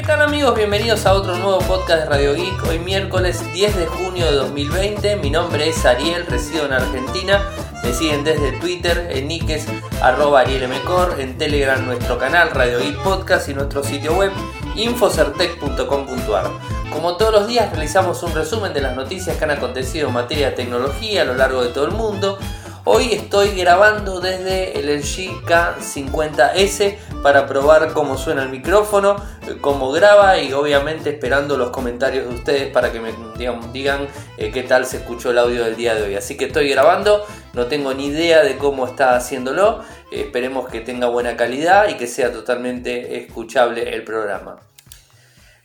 ¿Qué tal amigos? Bienvenidos a otro nuevo podcast de Radio Geek. Hoy miércoles 10 de junio de 2020. Mi nombre es Ariel, resido en Argentina. Me siguen desde Twitter, en Nikes, arroba arielmcor, en Telegram nuestro canal Radio Geek Podcast y nuestro sitio web infocertec.com.ar. Como todos los días realizamos un resumen de las noticias que han acontecido en materia de tecnología a lo largo de todo el mundo. Hoy estoy grabando desde el LG K50S para probar cómo suena el micrófono, cómo graba y obviamente esperando los comentarios de ustedes para que me digan, eh, qué tal se escuchó el audio del día de hoy. Así que estoy grabando, no tengo ni idea de cómo está haciéndolo, esperemos que tenga buena calidad y que sea totalmente escuchable el programa.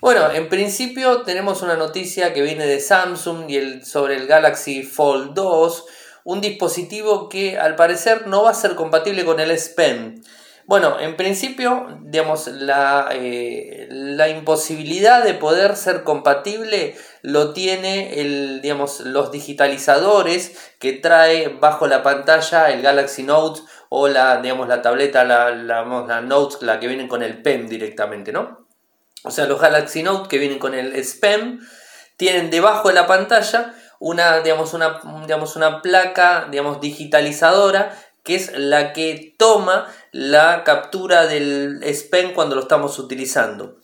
Bueno, en principio tenemos una noticia que viene de Samsung y sobre el Galaxy Fold 2 un dispositivo que al parecer no va a ser compatible con el S Pen. Bueno, en principio, digamos, la, eh, la, imposibilidad de poder ser compatible lo tiene el, digamos, los digitalizadores que trae bajo la pantalla el Galaxy Note o la, digamos, la tableta, la, la, Note, la que vienen con el Pen directamente, ¿no? O sea, los Galaxy Note que vienen con el S Pen tienen debajo de la pantalla una, digamos, una, digamos, una placa digamos, digitalizadora que es la que toma la captura del SPEN cuando lo estamos utilizando.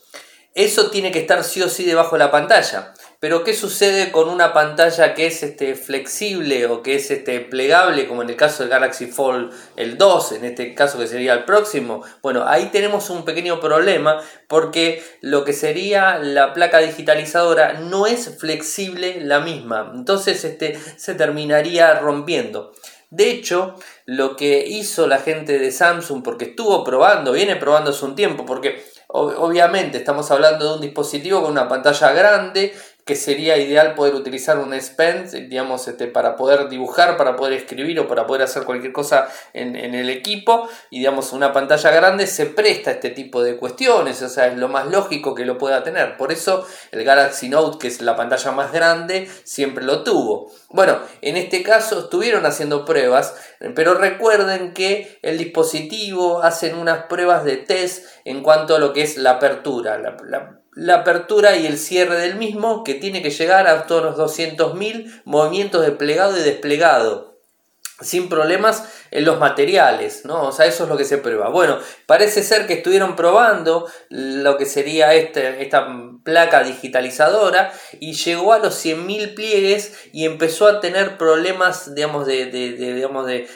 Eso tiene que estar sí o sí debajo de la pantalla. Pero ¿qué sucede con una pantalla que es este, flexible o que es este, plegable, como en el caso del Galaxy Fold el 2, en este caso que sería el próximo? Bueno, ahí tenemos un pequeño problema porque lo que sería la placa digitalizadora no es flexible la misma. Entonces este, se terminaría rompiendo. De hecho, lo que hizo la gente de Samsung, porque estuvo probando, viene probando hace un tiempo, porque obviamente estamos hablando de un dispositivo con una pantalla grande que sería ideal poder utilizar un S Pen, digamos, este, para poder dibujar, para poder escribir o para poder hacer cualquier cosa en, el equipo. Y digamos, una pantalla grande se presta a este tipo de cuestiones, o sea, es lo más lógico que lo pueda tener. Por eso el Galaxy Note, que es la pantalla más grande, siempre lo tuvo. Bueno, en este caso estuvieron haciendo pruebas, pero recuerden que el dispositivo hacen unas pruebas de test en cuanto a lo que es la apertura. la apertura y el cierre del mismo que tiene que llegar a todos los 200.000 movimientos de plegado y desplegado sin problemas en los materiales, ¿no? O sea, eso es lo que se prueba. Bueno, parece ser que estuvieron probando lo que sería este, esta placa digitalizadora y llegó a los 100.000 pliegues y empezó a tener problemas, digamos, de, digamos de,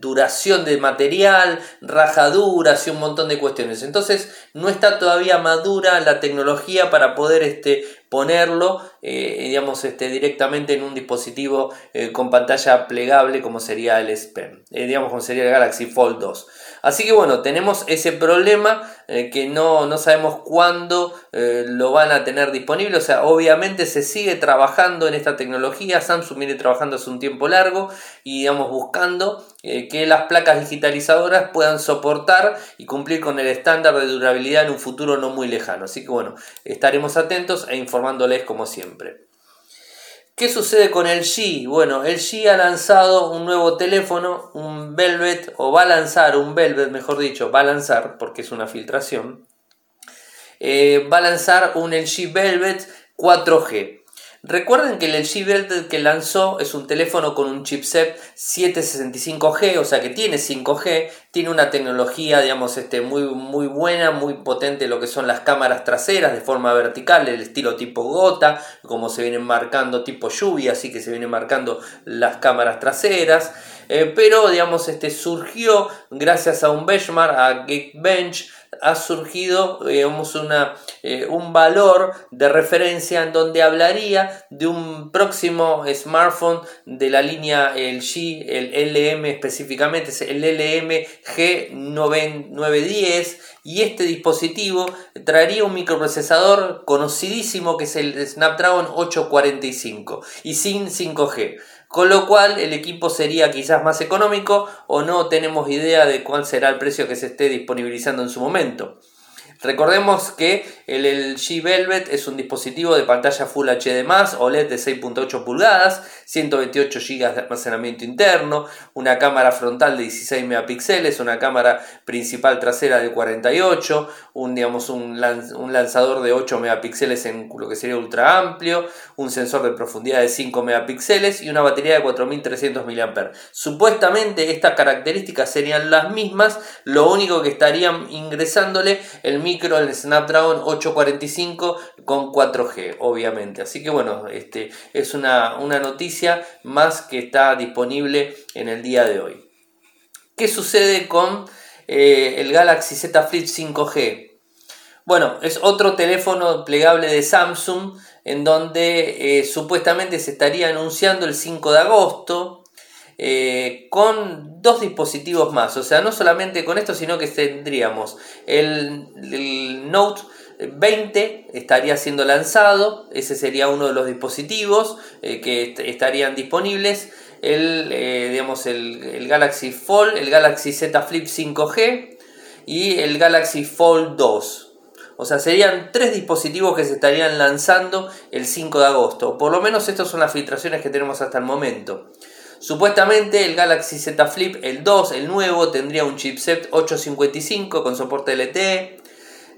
duración de material, rajaduras y un montón de cuestiones. Entonces, no está todavía madura la tecnología para poder este, ponerlo eh, digamos, este, directamente en un dispositivo eh, con pantalla plegable como sería el S Pen, eh, digamos como sería el Galaxy Fold 2. Así que bueno, tenemos ese problema que no, no, sabemos cuándo lo van a tener disponible. O sea, obviamente se sigue trabajando en esta tecnología. Samsung viene trabajando hace un tiempo largo y digamos buscando que las placas digitalizadoras puedan soportar y cumplir con el estándar de durabilidad en un futuro no muy lejano. Así que bueno, estaremos atentos e informándoles como siempre. ¿Qué sucede con el G? Bueno, el G ha lanzado un nuevo teléfono, un Velvet, o va a lanzar un Velvet, mejor dicho, va a lanzar, porque es una filtración, eh, va a lanzar un LG Velvet 4G. Recuerden que el LG Velvet que lanzó es un teléfono con un chipset 765G, o sea que tiene 5G, tiene una tecnología, digamos, este, muy, muy buena, muy potente lo que son las cámaras traseras de forma vertical, el estilo tipo gota, como se vienen marcando tipo lluvia, así que se vienen marcando las cámaras traseras. Eh, pero digamos este surgió gracias a un benchmark a Geekbench ha surgido una, eh, un valor de referencia en donde hablaría de un próximo smartphone de la línea LG, el LM específicamente, el LM G910 y este dispositivo traería un microprocesador conocidísimo que es el Snapdragon 845 y sin 5G con lo cual el equipo sería quizás más económico o no tenemos idea de cuál será el precio que se esté disponibilizando en su momento. Recordemos que el LG Velvet es un dispositivo de pantalla Full HD+, OLED de 6.8 pulgadas, 128 GB de almacenamiento interno, una cámara frontal de 16 megapíxeles, una cámara principal trasera de 48, un, digamos, un, lanzador de 8 megapíxeles en lo que sería ultra amplio, un sensor de profundidad de 5 megapíxeles y una batería de 4300 mAh. Supuestamente estas características serían las mismas, lo único que estarían ingresándole el micro, el Snapdragon 845 con 4G, obviamente. Así que bueno, este, es una, noticia más que está disponible en el día de hoy. ¿Qué sucede con eh, el Galaxy Z Flip 5G? Bueno, es otro teléfono plegable de Samsung en donde eh, supuestamente se estaría anunciando el 5 de agosto eh, con dos dispositivos más. O sea, no solamente con esto, sino que tendríamos el, Note 20 estaría siendo lanzado, ese sería uno de los dispositivos eh, que estarían disponibles. El, eh, digamos, el, Galaxy Fold, el Galaxy Z Flip 5G y el Galaxy Fold 2. O sea, serían tres dispositivos que se estarían lanzando el 5 de agosto. Por lo menos estas son las filtraciones que tenemos hasta el momento. Supuestamente el Galaxy Z Flip, el 2, el nuevo, tendría un chipset 855 con soporte LTE.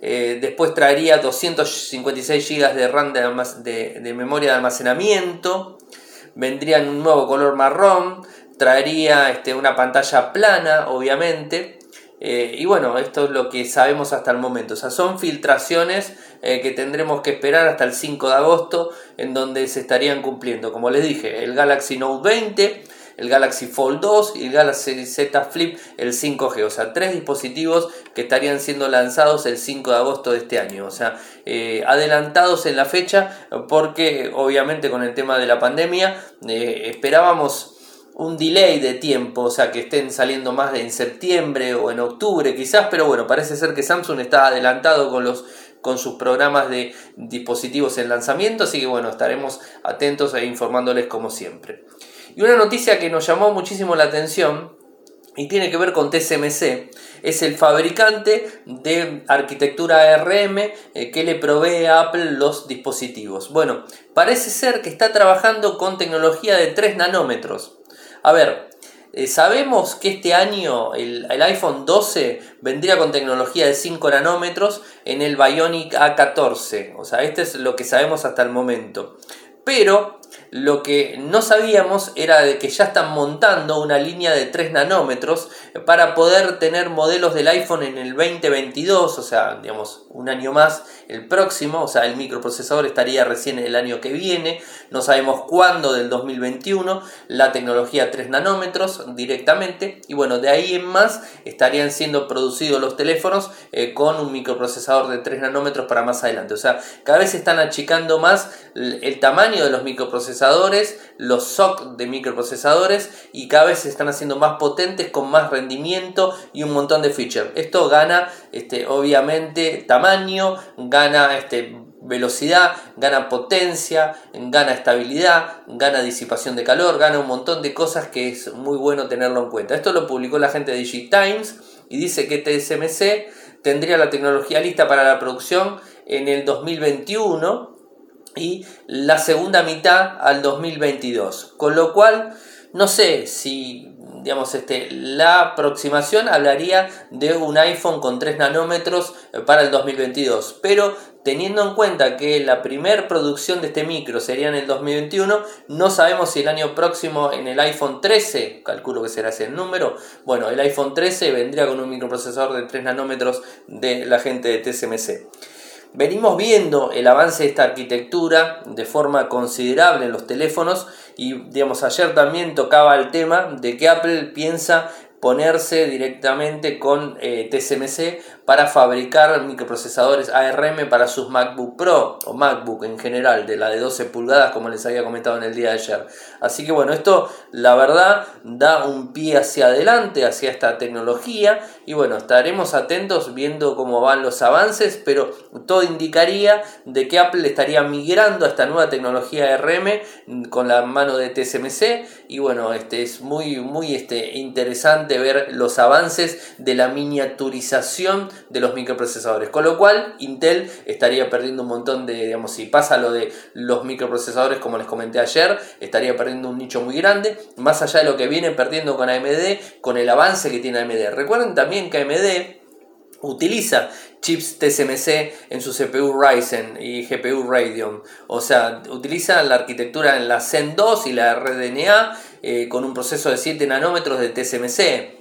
Eh, después traería 256 GB de RAM de, memoria de almacenamiento. Vendría en un nuevo color marrón. Traería este, una pantalla plana, obviamente. Eh, y bueno, esto es lo que sabemos hasta el momento. O sea, son filtraciones eh, que tendremos que esperar hasta el 5 de agosto, en donde se estarían cumpliendo. Como les dije, el Galaxy Note 20, el Galaxy Fold 2 y el Galaxy Z Flip, el 5G. O sea, tres dispositivos que estarían siendo lanzados el 5 de agosto de este año. O sea, eh, adelantados en la fecha, porque obviamente con el tema de la pandemia esperábamos un delay de tiempo, o sea, que estén saliendo más en septiembre o en octubre quizás, pero bueno, parece ser que Samsung está adelantado con los con sus programas de dispositivos en lanzamiento, así que bueno, estaremos atentos e informándoles como siempre. Y una noticia que nos llamó muchísimo la atención y tiene que ver con TSMC, es el fabricante de arquitectura ARM eh, que le provee a Apple los dispositivos. Bueno, parece ser que está trabajando con tecnología de 3 nanómetros. A ver, eh, sabemos que este año el, el, iPhone 12 vendría con tecnología de 5 nanómetros en el Bionic A14. O sea, este es lo que sabemos hasta el momento. Pero lo que no sabíamos era de que ya están montando una línea de 3 nanómetros para poder tener modelos del iPhone en el 2022, o sea, digamos, un año más el próximo, o sea, el microprocesador estaría recién el año que viene, no sabemos cuándo del 2021, la tecnología 3 nanómetros directamente, y bueno, de ahí en más estarían siendo producidos los teléfonos eh, con un microprocesador de 3 nanómetros para más adelante, o sea, cada vez se están achicando más el tamaño de los microprocesadores, los SOC de microprocesadores, y cada vez se están haciendo más potentes con más rendimiento y un montón de features. Esto gana, este, obviamente, tamaño, gana este, velocidad, gana potencia, gana estabilidad, gana disipación de calor, gana un montón de cosas que es muy bueno tenerlo en cuenta. Esto lo publicó la gente de DigiTimes y dice que TSMC tendría la tecnología lista para la producción en el 2021 y la segunda mitad al 2022. Con lo cual, no sé si digamos, este, la aproximación hablaría de un iPhone con 3 nanómetros para el 2022. Pero teniendo en cuenta que la primera producción de este micro sería en el 2021, no sabemos si el año próximo en el iPhone 13, calculo que será ese el número, bueno, el iPhone 13 vendría con un microprocesador de 3 nanómetros de la gente de TSMC. Venimos viendo el avance de esta arquitectura de forma considerable en los teléfonos y digamos ayer también tocaba el tema de que Apple piensa ponerse directamente con eh, TSMC para fabricar microprocesadores ARM para sus MacBook Pro o MacBook en general, de la de 12 pulgadas como les había comentado en el día de ayer. Así que bueno, esto la verdad da un pie hacia adelante, hacia esta tecnología y bueno, estaremos atentos viendo cómo van los avances, pero todo indicaría de que Apple estaría migrando a esta nueva tecnología ARM con la mano de TSMC y bueno, este es muy muy este, interesante ver los avances de la miniaturización de los microprocesadores. Con lo cual, Intel estaría perdiendo un montón de, digamos, si pasa lo de los microprocesadores como les comenté ayer, estaría perdiendo un nicho muy grande, más allá de lo que viene perdiendo con AMD, con el avance que tiene AMD. Recuerden también que AMD utiliza chips TSMC en su CPU Ryzen y GPU Radeon. O sea, utiliza la arquitectura en la Zen 2 y la RDNA eh, con un proceso de 7 nanómetros de TSMC.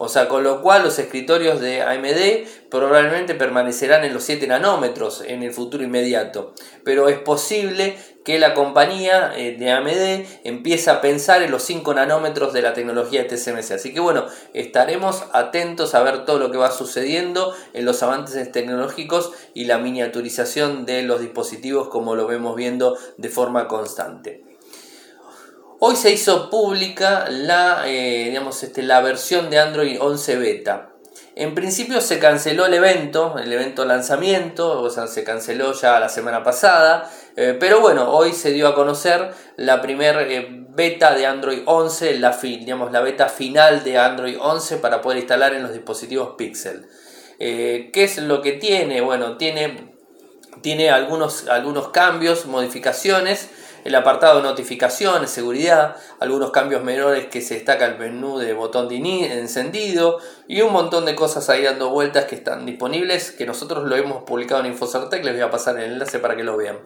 O sea, con lo cual los escritorios de AMD probablemente permanecerán en los 7 nanómetros en el futuro inmediato. Pero es posible que la compañía eh, de AMD empiece a pensar en los 5 nanómetros de la tecnología TSMC. Así que bueno, estaremos atentos a ver todo lo que va sucediendo en los avances tecnológicos y la miniaturización de los dispositivos como lo vemos viendo de forma constante. Hoy se hizo pública la, eh, digamos, este, la versión de Android 11 beta. En principio se canceló el evento, el evento lanzamiento, o sea, se canceló ya la semana pasada, eh, pero bueno, hoy se dio a conocer la primera eh, beta de Android 11, la, digamos, la beta final de Android 11 para poder instalar en los dispositivos Pixel. ¿Qué es lo que tiene? Bueno, tiene, tiene algunos, algunos cambios, modificaciones el apartado notificaciones, seguridad, algunos cambios menores que se destaca el menú de botón de encendido y un montón de cosas ahí dando vueltas que están disponibles que nosotros lo hemos publicado en Infocertec, les voy a pasar el enlace para que lo vean.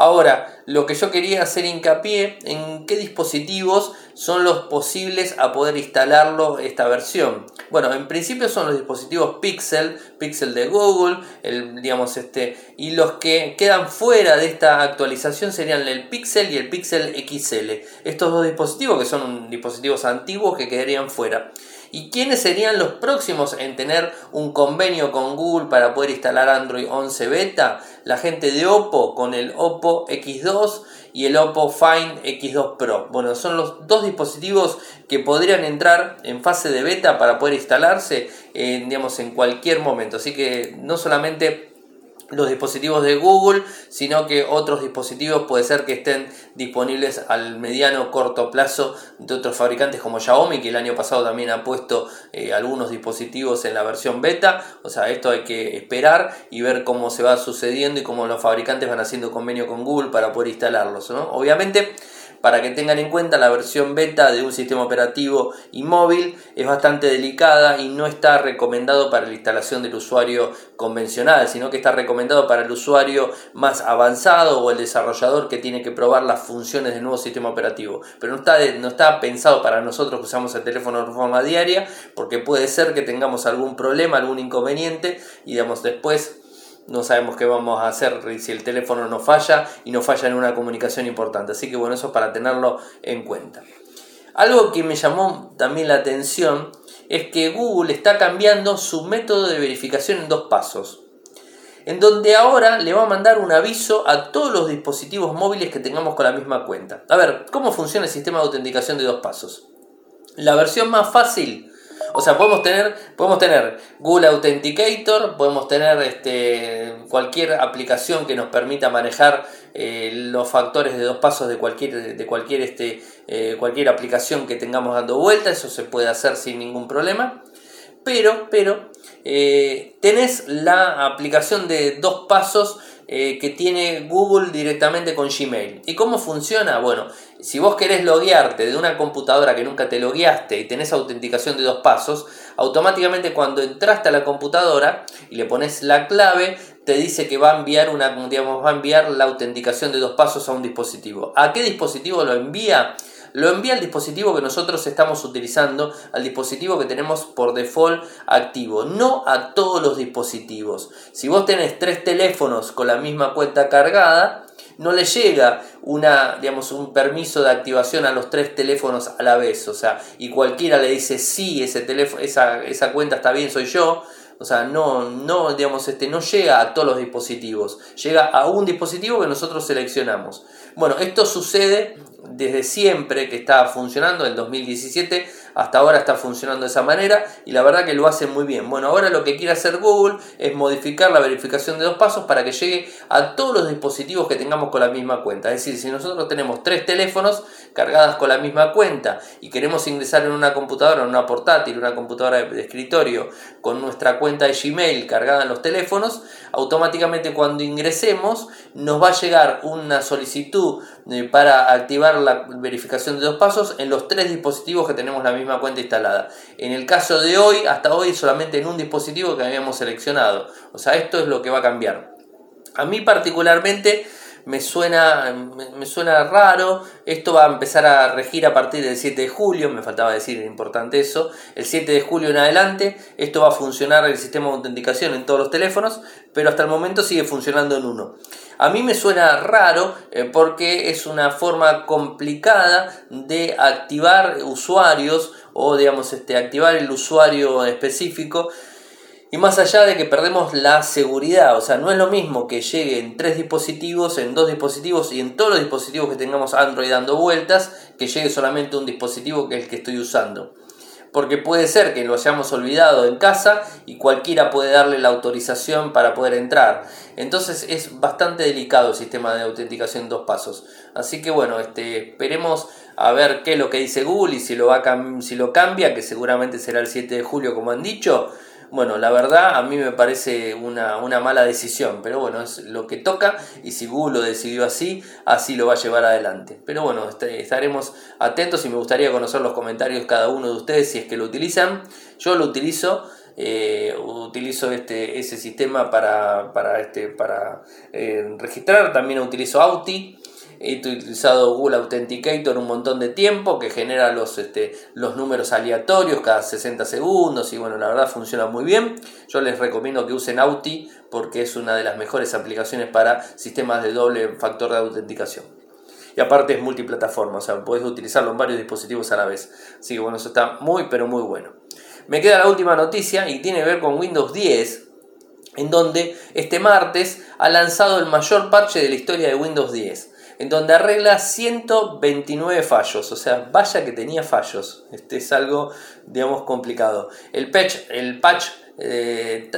Ahora, lo que yo quería hacer hincapié en qué dispositivos son los posibles a poder instalarlo esta versión. Bueno, en principio son los dispositivos Pixel, Pixel de Google, el, digamos este, y los que quedan fuera de esta actualización serían el Pixel y el Pixel XL. Estos dos dispositivos que son dispositivos antiguos que quedarían fuera. ¿Y quiénes serían los próximos en tener un convenio con Google para poder instalar Android 11 beta? La gente de Oppo con el Oppo X2 y el Oppo Find X2 Pro. Bueno, son los dos dispositivos que podrían entrar en fase de beta para poder instalarse digamos, en cualquier momento. Así que no solamente los dispositivos de Google, sino que otros dispositivos puede ser que estén disponibles al mediano corto plazo de otros fabricantes como Xiaomi, que el año pasado también ha puesto eh, algunos dispositivos en la versión beta. O sea, esto hay que esperar y ver cómo se va sucediendo y cómo los fabricantes van haciendo convenio con Google para poder instalarlos. Obviamente, para que tengan en cuenta, la versión beta de un sistema operativo y móvil es bastante delicada y no está recomendado para la instalación del usuario convencional, sino que está recomendado para el usuario más avanzado o el desarrollador que tiene que probar las funciones del nuevo sistema operativo. Pero no está, no está pensado para nosotros que usamos el teléfono de forma diaria, porque puede ser que tengamos algún problema, algún inconveniente y digamos después no sabemos qué vamos a hacer si el teléfono no falla y no falla en una comunicación importante. Así que bueno, eso es para tenerlo en cuenta. Algo que me llamó también la atención es que Google está cambiando su método de verificación en dos pasos. En donde ahora le va a mandar un aviso a todos los dispositivos móviles que tengamos con la misma cuenta. A ver, ¿cómo funciona el sistema de autenticación de dos pasos? La versión más fácil o sea, podemos tener, podemos tener Google Authenticator, podemos tener este, cualquier aplicación que nos permita manejar eh, los factores de dos pasos de cualquier, de cualquier, este, eh, cualquier aplicación que tengamos dando vuelta, eso se puede hacer sin ningún problema. Pero, pero, eh, tenés la aplicación de dos pasos que tiene Google directamente con Gmail. ¿Y cómo funciona? Bueno, si vos querés loguearte de una computadora que nunca te logueaste y tenés autenticación de dos pasos, automáticamente cuando entraste a la computadora y le pones la clave, te dice que va a enviar una, digamos, va a enviar la autenticación de dos pasos a un dispositivo. ¿A qué dispositivo lo envía? Lo envía al dispositivo que nosotros estamos utilizando, al dispositivo que tenemos por default activo, no a todos los dispositivos. Si vos tenés tres teléfonos con la misma cuenta cargada, no le llega una, digamos, un permiso de activación a los tres teléfonos a la vez. O sea, y cualquiera le dice sí, ese teléfono, esa, esa cuenta está bien, soy yo. O sea, no, no, digamos, este, no llega a todos los dispositivos, llega a un dispositivo que nosotros seleccionamos. Bueno, esto sucede desde siempre que está funcionando, en 2017 hasta ahora está funcionando de esa manera y la verdad que lo hace muy bien. Bueno, ahora lo que quiere hacer Google es modificar la verificación de dos pasos para que llegue a todos los dispositivos que tengamos con la misma cuenta. Es decir, si nosotros tenemos tres teléfonos cargadas con la misma cuenta y queremos ingresar en una computadora, en una portátil, una computadora de escritorio con nuestra cuenta de Gmail cargada en los teléfonos, automáticamente cuando ingresemos nos va a llegar una solicitud eh, para activar la verificación de dos pasos en los tres dispositivos que tenemos la misma cuenta instalada. En el caso de hoy, hasta hoy solamente en un dispositivo que habíamos seleccionado. O sea, esto es lo que va a cambiar. A mí particularmente me suena, me, suena raro. Esto va a empezar a regir a partir del 7 de julio, me faltaba decir, importante eso. El 7 de julio en adelante, esto va a funcionar el sistema de autenticación en todos los teléfonos, pero hasta el momento sigue funcionando en uno. A mí me suena raro eh, porque es una forma complicada de activar usuarios o digamos este, activar el usuario específico y más allá de que perdemos la seguridad, o sea, no es lo mismo que llegue en tres dispositivos, en dos dispositivos y en todos los dispositivos que tengamos Android dando vueltas, que llegue solamente un dispositivo que es el que estoy usando. Porque puede ser que lo hayamos olvidado en casa y cualquiera puede darle la autorización para poder entrar. Entonces es bastante delicado el sistema de autenticación en dos pasos. Así que bueno, este, esperemos a ver qué es lo que dice Google y si lo, va si lo cambia, que seguramente será el 7 de julio como han dicho bueno, la verdad a mí me parece una, mala decisión, pero bueno, es lo que toca y si Google lo decidió así, así lo va a llevar adelante. Pero bueno, este, estaremos atentos y me gustaría conocer los comentarios de cada uno de ustedes si es que lo utilizan. Yo lo utilizo. Eh, utilizo este, ese sistema para, para, este, para eh, registrar, también utilizo Auti, He utilizado Google Authenticator un montón de tiempo que genera los, este, los números aleatorios cada 60 segundos y bueno, la verdad funciona muy bien. Yo les recomiendo que usen Auti porque es una de las mejores aplicaciones para sistemas de doble factor de autenticación. Y aparte es multiplataforma, o sea, puedes utilizarlo en varios dispositivos a la vez. Así que bueno, eso está muy pero muy bueno. Me queda la última noticia y tiene que ver con Windows 10, en donde este martes ha lanzado el mayor parche de la historia de Windows 10 en donde arregla 129 fallos, o sea, vaya que tenía fallos, este es algo, digamos, complicado. El patch, el patch eh,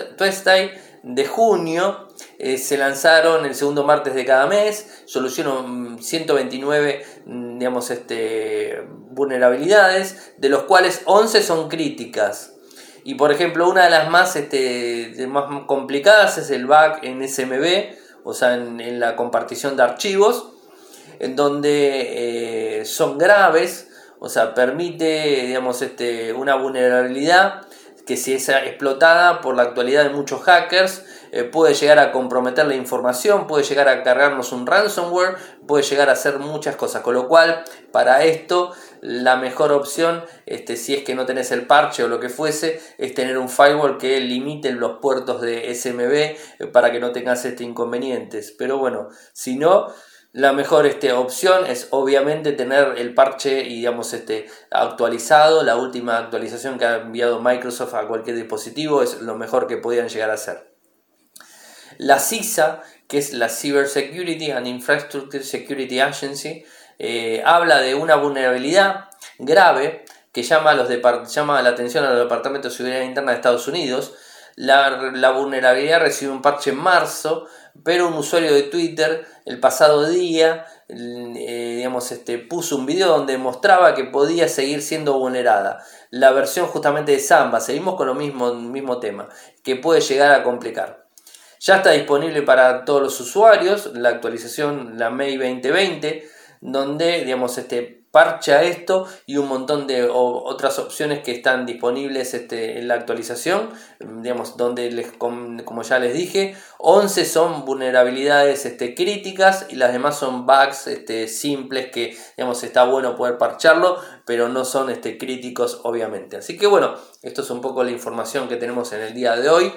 de junio eh, se lanzaron el segundo martes de cada mes, solucionó 129 mm, digamos, este, vulnerabilidades, de los cuales 11 son críticas. Y por ejemplo, una de las más, este, más complicadas es el bug en SMB, o sea, en la compartición de archivos en donde eh, son graves, o sea, permite, digamos, este, una vulnerabilidad que si es explotada por la actualidad de muchos hackers, eh, puede llegar a comprometer la información, puede llegar a cargarnos un ransomware, puede llegar a hacer muchas cosas. Con lo cual, para esto, la mejor opción, este, si es que no tenés el parche o lo que fuese, es tener un firewall que limite los puertos de SMB eh, para que no tengas este inconvenientes. Pero bueno, si no, la mejor este, opción es obviamente tener el parche digamos, este, actualizado, la última actualización que ha enviado Microsoft a cualquier dispositivo es lo mejor que podían llegar a hacer. La CISA, que es la Cyber Security and Infrastructure Security Agency, eh, habla de una vulnerabilidad grave que llama, a la atención a los departamentos de seguridad interna de Estados Unidos. La, la vulnerabilidad recibe un parche en marzo pero un usuario de Twitter el pasado día eh, digamos, este, puso un video donde mostraba que podía seguir siendo vulnerada. La versión justamente de Samba, seguimos con lo mismo, mismo tema, que puede llegar a complicar. Ya está disponible para todos los usuarios la actualización, la May 2020, donde digamos, este, parcha esto y un montón de otras opciones que están disponibles este, en la actualización, digamos, donde les, como ya les dije, 11 son vulnerabilidades este, críticas y las demás son bugs este, simples que digamos, está bueno poder parcharlo, pero no son críticos obviamente. Así que bueno, esto es un poco la información que tenemos en el día de hoy.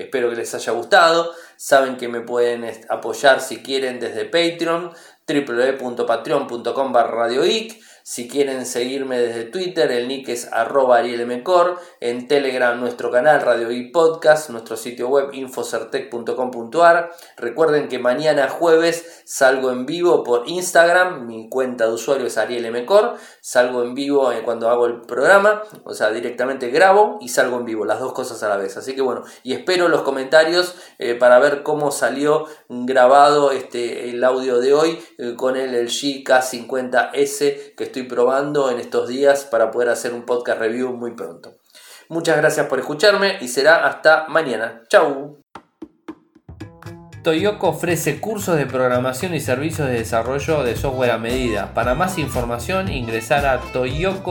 Espero que les haya gustado. Saben que me pueden apoyar si quieren desde Patreon www.patreon.com radioic. Si quieren seguirme desde Twitter, el nick es arroba arielmcor, en Telegram nuestro canal Radio y Podcast, nuestro sitio web infocertec.com.ar. Recuerden que mañana jueves salgo en vivo por Instagram, mi cuenta de usuario es arielmcor, salgo en vivo eh, cuando hago el programa, o sea, directamente grabo y salgo en vivo, las dos cosas a la vez. Así que bueno, y espero los comentarios eh, para ver cómo salió grabado este, el audio de hoy eh, con el LG K50S que probando en estos días para poder hacer un podcast review muy pronto. Muchas gracias por escucharme y será hasta mañana. Chau. Toyoko ofrece cursos de programación y servicios de desarrollo de software a medida. Para más información ingresar a toyoko.io.